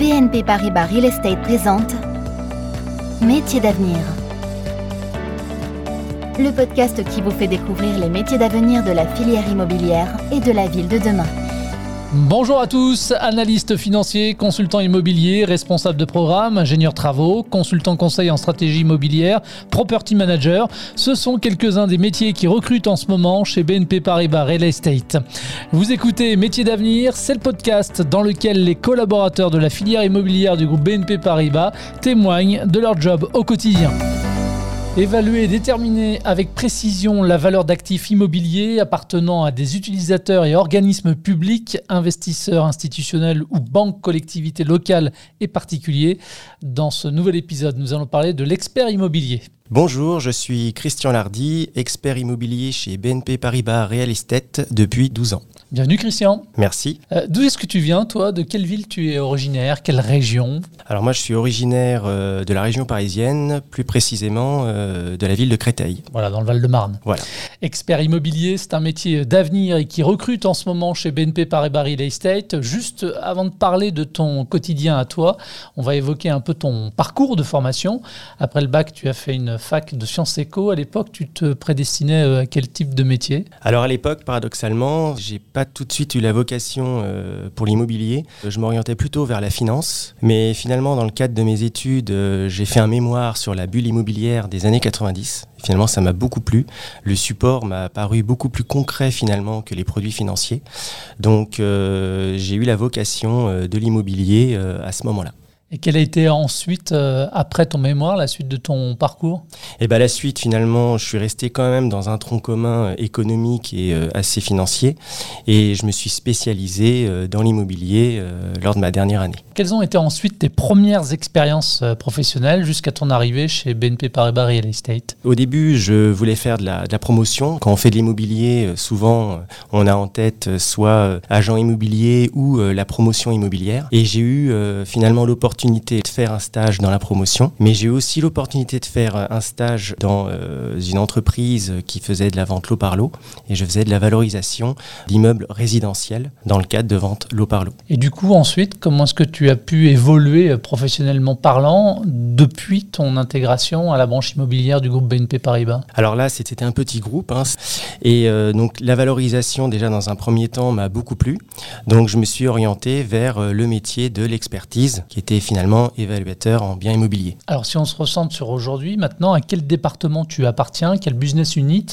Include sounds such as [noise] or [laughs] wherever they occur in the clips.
BNP Paribas Real Estate présente Métiers d'avenir. Le podcast qui vous fait découvrir les métiers d'avenir de la filière immobilière et de la ville de demain. Bonjour à tous, analystes financiers, consultants immobiliers, responsables de programme, ingénieurs travaux, consultants conseil en stratégie immobilière, property manager. Ce sont quelques-uns des métiers qui recrutent en ce moment chez BNP Paribas Real Estate. Vous écoutez Métiers d'avenir, c'est le podcast dans lequel les collaborateurs de la filière immobilière du groupe BNP Paribas témoignent de leur job au quotidien. Évaluer et déterminer avec précision la valeur d'actifs immobiliers appartenant à des utilisateurs et organismes publics, investisseurs institutionnels ou banques, collectivités locales et particuliers. Dans ce nouvel épisode, nous allons parler de l'expert immobilier. Bonjour, je suis Christian Lardy, expert immobilier chez BNP Paribas Real Estate depuis 12 ans. Bienvenue Christian. Merci. Euh, D'où est-ce que tu viens toi? De quelle ville tu es originaire? Quelle région? Alors moi je suis originaire euh, de la région parisienne, plus précisément euh, de la ville de Créteil. Voilà, dans le Val-de-Marne. Voilà. Expert immobilier, c'est un métier d'avenir et qui recrute en ce moment chez BNP Paribas Real Estate. Juste avant de parler de ton quotidien à toi, on va évoquer un peu ton parcours de formation. Après le bac, tu as fait une fac de sciences éco. À l'époque, tu te prédestinais euh, à quel type de métier? Alors à l'époque, paradoxalement, j'ai pas tout de suite eu la vocation euh, pour l'immobilier. Je m'orientais plutôt vers la finance, mais finalement, dans le cadre de mes études, euh, j'ai fait un mémoire sur la bulle immobilière des années 90. Finalement, ça m'a beaucoup plu. Le support m'a paru beaucoup plus concret finalement que les produits financiers. Donc, j'ai eu la vocation de l'immobilier à ce moment-là. Et quelle a été ensuite, euh, après ton mémoire, la suite de ton parcours? Et bien la suite, finalement, je suis resté quand même dans un tronc commun euh, économique et euh, assez financier. Et je me suis spécialisé euh, dans l'immobilier lors de ma dernière année. Quelles ont été ensuite tes premières expériences professionnelles jusqu'à ton arrivée chez BNP Paribas Real Estate? Au début, je voulais faire de la, de la promotion. Quand on fait de l'immobilier, souvent, on a en tête soit agent immobilier ou la promotion immobilière. Et j'ai eu finalement l'opportunité de faire un stage dans la promotion, mais j'ai eu aussi l'opportunité de faire euh, un stage dans euh, une entreprise qui faisait de la vente lot par lot. Et je faisais de la valorisation d'immeubles résidentiels dans le cadre de vente lot par lot. Et du coup, ensuite, comment est-ce que tu as pu évoluer euh, professionnellement parlant depuis ton intégration à la branche immobilière du groupe BNP Paribas? Alors là, c'était un petit groupe. hein. et euh, donc la valorisation, déjà dans un premier temps, m'a beaucoup plu. Donc je me suis orienté vers le métier de l'expertise, qui était finalement évaluateur en biens immobiliers. Alors, si on se recentre sur aujourd'hui, maintenant, à quel département tu appartiens Quel business unit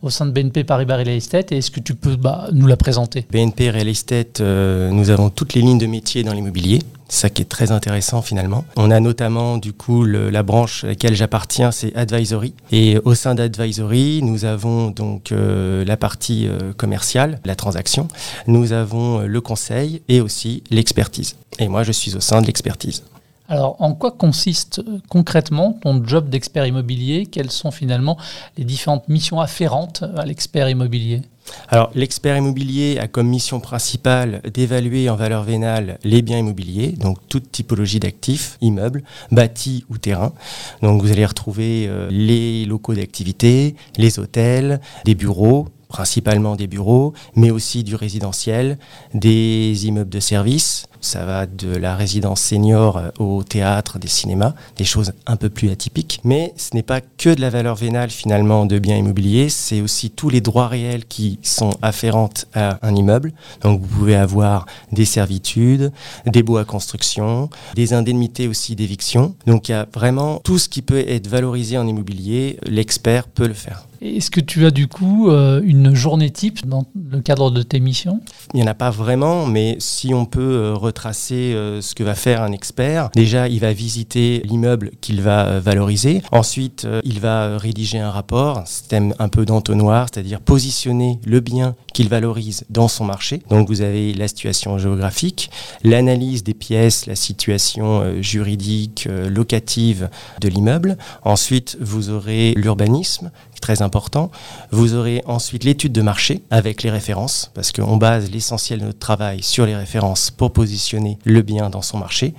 au sein de BNP Paribas Real Estate Et est-ce que tu peux bah, nous la présenter? BNP Real Estate, euh, nous avons toutes les lignes de métier dans l'immobilier. Ça qui est très intéressant finalement. On a notamment du coup la branche à laquelle j'appartiens, c'est Advisory. Et au sein d'Advisory, nous avons donc euh, la partie euh, commerciale, la transaction. Nous avons euh, le conseil et aussi l'expertise. Et moi, je suis au sein de l'expertise. Alors, en quoi consiste euh, concrètement ton job d'expert immobilier? Quelles sont finalement les différentes missions afférentes à l'expert immobilier? Alors, l'expert immobilier a comme mission principale d'évaluer en valeur vénale les biens immobiliers, donc toute typologie d'actifs, immeubles, bâtis ou terrains. Donc, vous allez retrouver euh, les locaux d'activité, les hôtels, des bureaux, principalement des bureaux, mais aussi du résidentiel, des immeubles de service. Ça va de la résidence senior euh, au théâtre, des cinémas, des choses un peu plus atypiques. Mais ce n'est pas que de la valeur vénale finalement de biens immobiliers, c'est aussi tous les droits réels qui sont afférentes à un immeuble. Donc vous pouvez avoir des servitudes, des baux à construction, des indemnités aussi d'éviction. Donc il y a vraiment tout ce qui peut être valorisé en immobilier, l'expert peut le faire. Est-ce que tu as du coup euh, une journée type dans le cadre de tes missions? Il n'y en a pas vraiment, mais si on peut euh, retracer euh, ce que va faire un expert, déjà il va visiter l'immeuble qu'il va valoriser. Ensuite, il va rédiger un rapport, un système un peu d'entonnoir, c'est-à-dire positionner le bien qu'il valorise dans son marché. Donc vous avez la situation géographique, l'analyse des pièces, la situation juridique, locative de l'immeuble. Ensuite, vous aurez l'urbanisme, très important. Vous aurez ensuite l'étude de marché avec les références, parce qu'on base l'essentiel de notre travail sur les références pour positionner le bien dans son marché.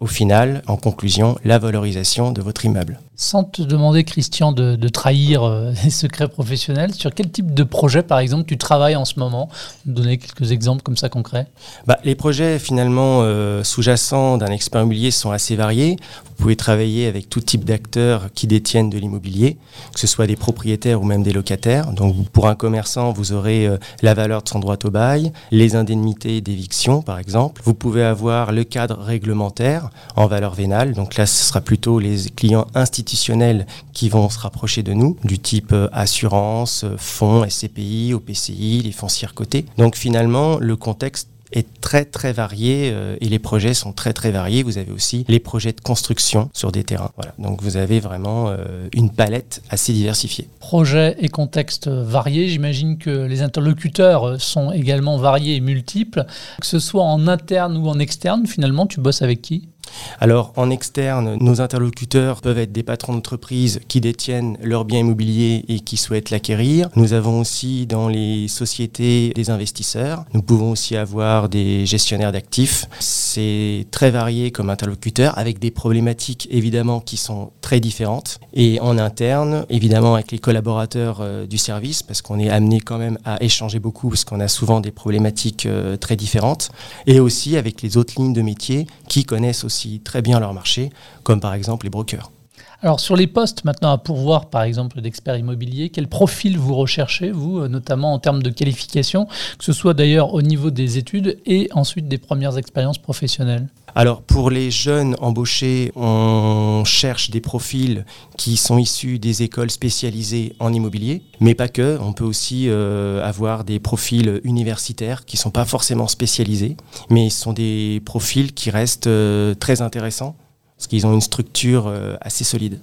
Au final, en conclusion, la valorisation de votre immeuble. Sans te demander, Christian, de, trahir euh, [laughs] les secrets professionnels, sur quel type de projet, par exemple, tu travailles en ce moment? Donner quelques exemples comme ça concrets. Bah, les projets, finalement, euh, sous-jacents d'un expert immobilier sont assez variés. Vous pouvez travailler avec tout type d'acteurs qui détiennent de l'immobilier, que ce soit des propriétaires ou même des locataires. Donc, pour un commerçant, vous aurez euh, la valeur de son droit au bail, les indemnités d'éviction, par exemple. Vous pouvez avoir le cadre réglementaire en valeur vénale. Donc là, ce sera plutôt les clients institutionnels qui vont se rapprocher de nous, du type euh, assurance, euh, fonds, SCPI, OPCI, les foncières cotées. Donc finalement, le contexte est très très varié euh, et les projets sont très très variés. Vous avez aussi les projets de construction sur des terrains. Voilà. Donc vous avez vraiment une palette assez diversifiée. Projets et contextes variés. J'imagine que les interlocuteurs sont également variés et multiples. Que ce soit en interne ou en externe, finalement, tu bosses avec qui? Alors en externe, nos interlocuteurs peuvent être des patrons d'entreprise qui détiennent leurs biens immobiliers et qui souhaitent l'acquérir. Nous avons aussi dans les sociétés des investisseurs. Nous pouvons aussi avoir des gestionnaires d'actifs. C'est très varié comme interlocuteur avec des problématiques évidemment qui sont très différentes. Et en interne, évidemment avec les collaborateurs euh, du service parce qu'on est amené quand même à échanger beaucoup parce qu'on a souvent des problématiques euh, très différentes. Et aussi avec les autres lignes de métier qui connaissent aussi très bien leur marché, comme par exemple les brokers. Alors sur les postes maintenant à pourvoir, par exemple d'experts immobiliers, quel profil vous recherchez, vous, euh, notamment en termes de qualification, que ce soit d'ailleurs au niveau des études et ensuite des premières expériences professionnelles? Alors pour les jeunes embauchés, on cherche des profils qui sont issus des écoles spécialisées en immobilier, mais pas que. On peut aussi euh, avoir des profils universitaires qui ne sont pas forcément spécialisés, mais sont des profils qui restent euh, très intéressants parce qu'ils ont une structure euh, assez solide.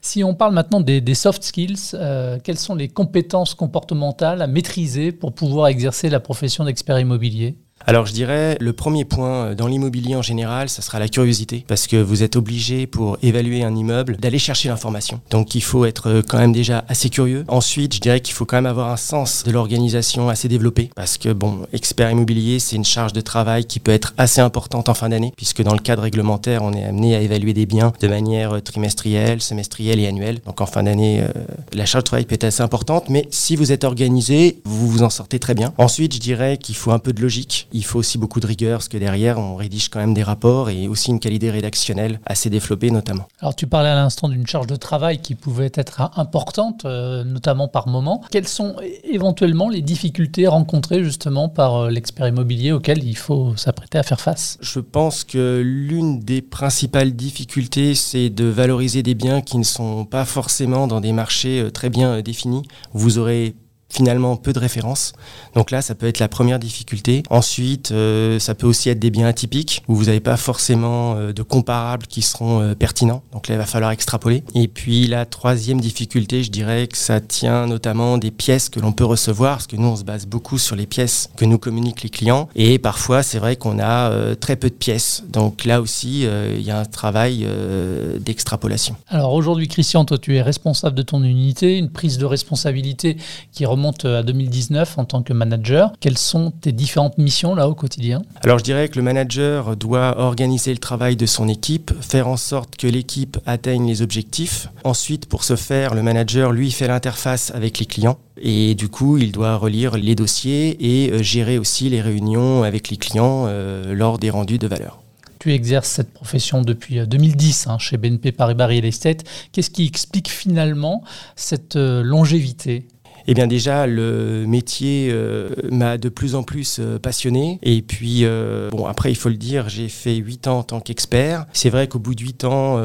Si on parle maintenant des, soft skills, euh, quelles sont les compétences comportementales à maîtriser pour pouvoir exercer la profession d'expert immobilier? Alors je dirais le premier point euh, dans l'immobilier en général, ça sera la curiosité parce que vous êtes obligé pour évaluer un immeuble d'aller chercher l'information. Donc il faut être euh, quand même déjà assez curieux. Ensuite, je dirais qu'il faut quand même avoir un sens de l'organisation assez développé parce que bon, expert immobilier, c'est une charge de travail qui peut être assez importante en fin d'année puisque dans le cadre réglementaire, on est amené à évaluer des biens de manière euh, trimestrielle, semestrielle et annuelle. Donc en fin d'année, la charge de travail peut être assez importante, mais si vous êtes organisé, vous vous en sortez très bien. Ensuite, je dirais qu'il faut un peu de logique il faut aussi beaucoup de rigueur, parce que derrière, on rédige quand même des rapports et aussi une qualité rédactionnelle assez développée notamment. Alors tu parlais à l'instant d'une charge de travail qui pouvait être importante, euh, notamment par moment. Quelles sont éventuellement les difficultés rencontrées justement par euh, l'expert immobilier auxquelles il faut s'apprêter à faire face? Je pense que l'une des principales difficultés, c'est de valoriser des biens qui ne sont pas forcément dans des marchés euh, très bien définis. Vous aurez finalement peu de références. Donc là, ça peut être la première difficulté. Ensuite, euh, ça peut aussi être des biens atypiques où vous n'avez pas forcément euh, de comparables qui seront euh, pertinents. Donc là, il va falloir extrapoler. Et puis la troisième difficulté, je dirais que ça tient notamment des pièces que l'on peut recevoir, parce que nous, on se base beaucoup sur les pièces que nous communiquent les clients. Et parfois, c'est vrai qu'on a très peu de pièces. Donc là aussi, il y a un travail d'extrapolation. Alors aujourd'hui, Christian, toi, tu es responsable de ton unité, une prise de responsabilité qui remonte monte à 2019 en tant que manager. Quelles sont tes différentes missions là au quotidien? Alors je dirais que le manager doit organiser le travail de son équipe, faire en sorte que l'équipe atteigne les objectifs. Ensuite, pour ce faire, le manager, lui, fait l'interface avec les clients. Et du coup, il doit relire les dossiers et euh, gérer aussi les réunions avec les clients euh, lors des rendus de valeur tu exerces cette profession depuis 2010 euh, hein, chez BNP Paribas Real Estate. Qu'est-ce qui explique finalement cette longévité? Eh bien déjà, le métier euh, m'a de plus en plus euh, passionné. Et puis, euh, bon, après, il faut le dire, j'ai fait 8 ans en tant qu'expert. C'est vrai qu'au bout de 8 ans,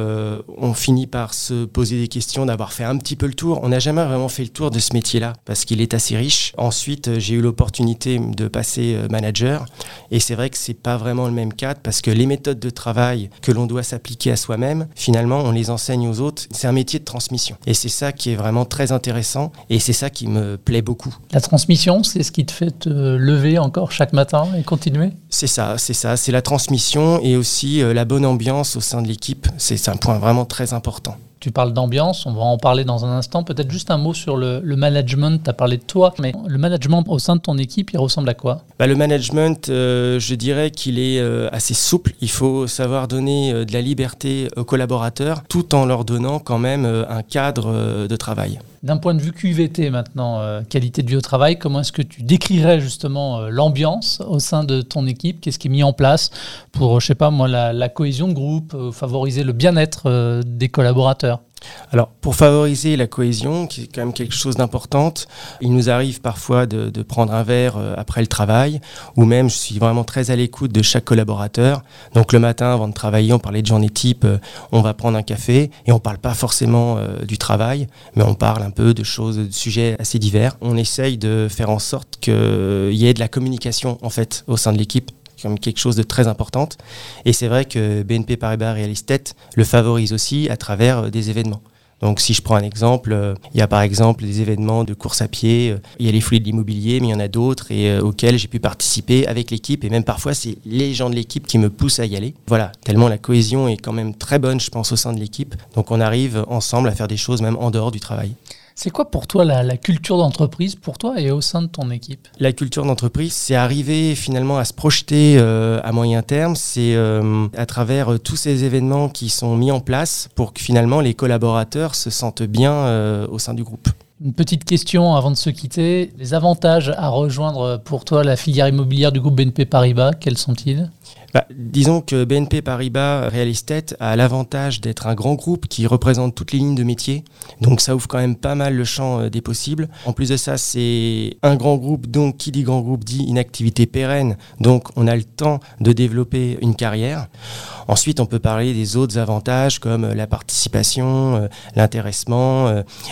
on finit par se poser des questions, d'avoir fait un petit peu le tour. On n'a jamais vraiment fait le tour de ce métier-là parce qu'il est assez riche. Ensuite, j'ai eu l'opportunité de passer manager. Et c'est vrai que c'est pas vraiment le même cadre parce que les méthodes de travail que l'on doit s'appliquer à soi-même, finalement, on les enseigne aux autres. C'est un métier de transmission. Et c'est ça qui est vraiment très intéressant. Et c'est ça qui me plaît beaucoup. La transmission, c'est ce qui te fait te lever encore chaque matin et continuer? C'est ça, c'est ça. C'est la transmission et aussi euh, la bonne ambiance au sein de l'équipe. C'est un point vraiment très important. Tu parles d'ambiance, on va en parler dans un instant. Peut-être juste un mot sur le, management. Tu as parlé de toi, mais le management au sein de ton équipe, il ressemble à quoi? Bah, Le management, euh, je dirais qu'il est euh, assez souple. Il faut savoir donner euh, de la liberté aux collaborateurs tout en leur donnant quand même un cadre de travail. D'un point de vue QVT maintenant, qualité de vie au travail, comment est-ce que tu décrirais justement l'ambiance au sein de ton équipe? Qu'est-ce qui est mis en place pour, je sais pas moi, la, la cohésion de groupe, favoriser le bien-être des collaborateurs? Alors, pour favoriser la cohésion, qui est quand même quelque chose d'important, il nous arrive parfois de, prendre un verre euh, après le travail, ou même je suis vraiment très à l'écoute de chaque collaborateur. Donc le matin, avant de travailler, on parlait de journée type, euh, on va prendre un café, et on ne parle pas forcément euh, du travail, mais on parle un peu de choses, de sujets assez divers. On essaye de faire en sorte qu'il y ait de la communication, en fait, au sein de l'équipe comme quelque chose de très important. Et c'est vrai que BNP Paribas Real Estate le favorise aussi à travers euh, des événements. Donc si je prends un exemple, euh, il y a par exemple des événements de course à pied, euh, il y a les fluides de l'immobilier, mais il y en a d'autres auxquels j'ai pu participer avec l'équipe et même parfois c'est les gens de l'équipe qui me poussent à y aller. Voilà, tellement la cohésion est quand même très bonne, je pense, au sein de l'équipe. Donc on arrive ensemble à faire des choses même en dehors du travail. C'est quoi pour toi la, culture d'entreprise, pour toi et au sein de ton équipe? La culture d'entreprise, c'est arriver finalement à se projeter euh, à moyen terme. C'est euh, à travers euh, tous ces événements qui sont mis en place pour que finalement les collaborateurs se sentent bien au sein du groupe. Une petite question avant de se quitter. Les avantages à rejoindre pour toi la filière immobilière du groupe BNP Paribas, quels sont-ils? Bah, disons que BNP Paribas Real Estate a l'avantage d'être un grand groupe qui représente toutes les lignes de métier. Donc ça ouvre quand même pas mal le champ euh, des possibles. En plus de ça, c'est un grand groupe, donc qui dit grand groupe dit une activité pérenne. Donc on a le temps de développer une carrière. Ensuite, on peut parler des autres avantages comme euh, la participation, euh, l'intéressement,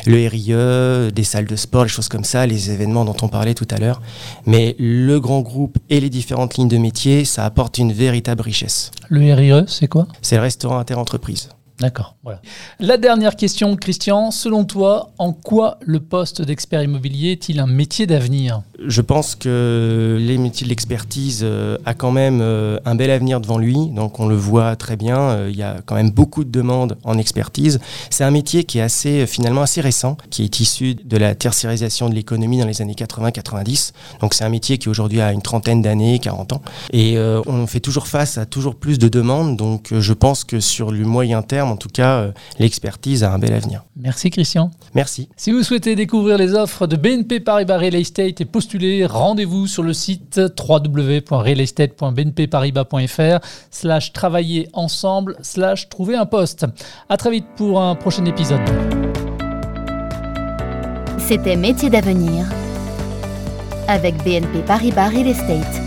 le RIE, des salles de sport, les choses comme ça, les événements dont on parlait tout à l'heure. Mais le grand groupe et les différentes lignes de métier, ça apporte une véritable richesse. Le RIE, c'est quoi? C'est le restaurant interentreprise. D'accord. Voilà. La dernière question, Christian. Selon toi, en quoi le poste d'expert immobilier est-il un métier d'avenir? Je pense que les métiers de l'expertise euh, a quand même euh, un bel avenir devant lui. Donc on le voit très bien. Euh, il y a quand même beaucoup de demandes en expertise. C'est un métier qui est assez finalement assez récent, qui est issu de la tertiarisation de l'économie dans les années 80-90. Donc c'est un métier qui aujourd'hui a une trentaine d'années, 40 ans, et on fait toujours face à toujours plus de demandes. Donc je pense que sur le moyen terme en tout cas, euh, l'expertise a un bel avenir. Merci Christian. Merci. Si vous souhaitez découvrir les offres de BNP Paribas Real Estate et postuler, rendez-vous sur le site www.realestate.bnpparibas.fr slash travailler ensemble slash trouver un poste. À très vite pour un prochain épisode. C'était Métier d'avenir avec BNP Paribas Real Estate.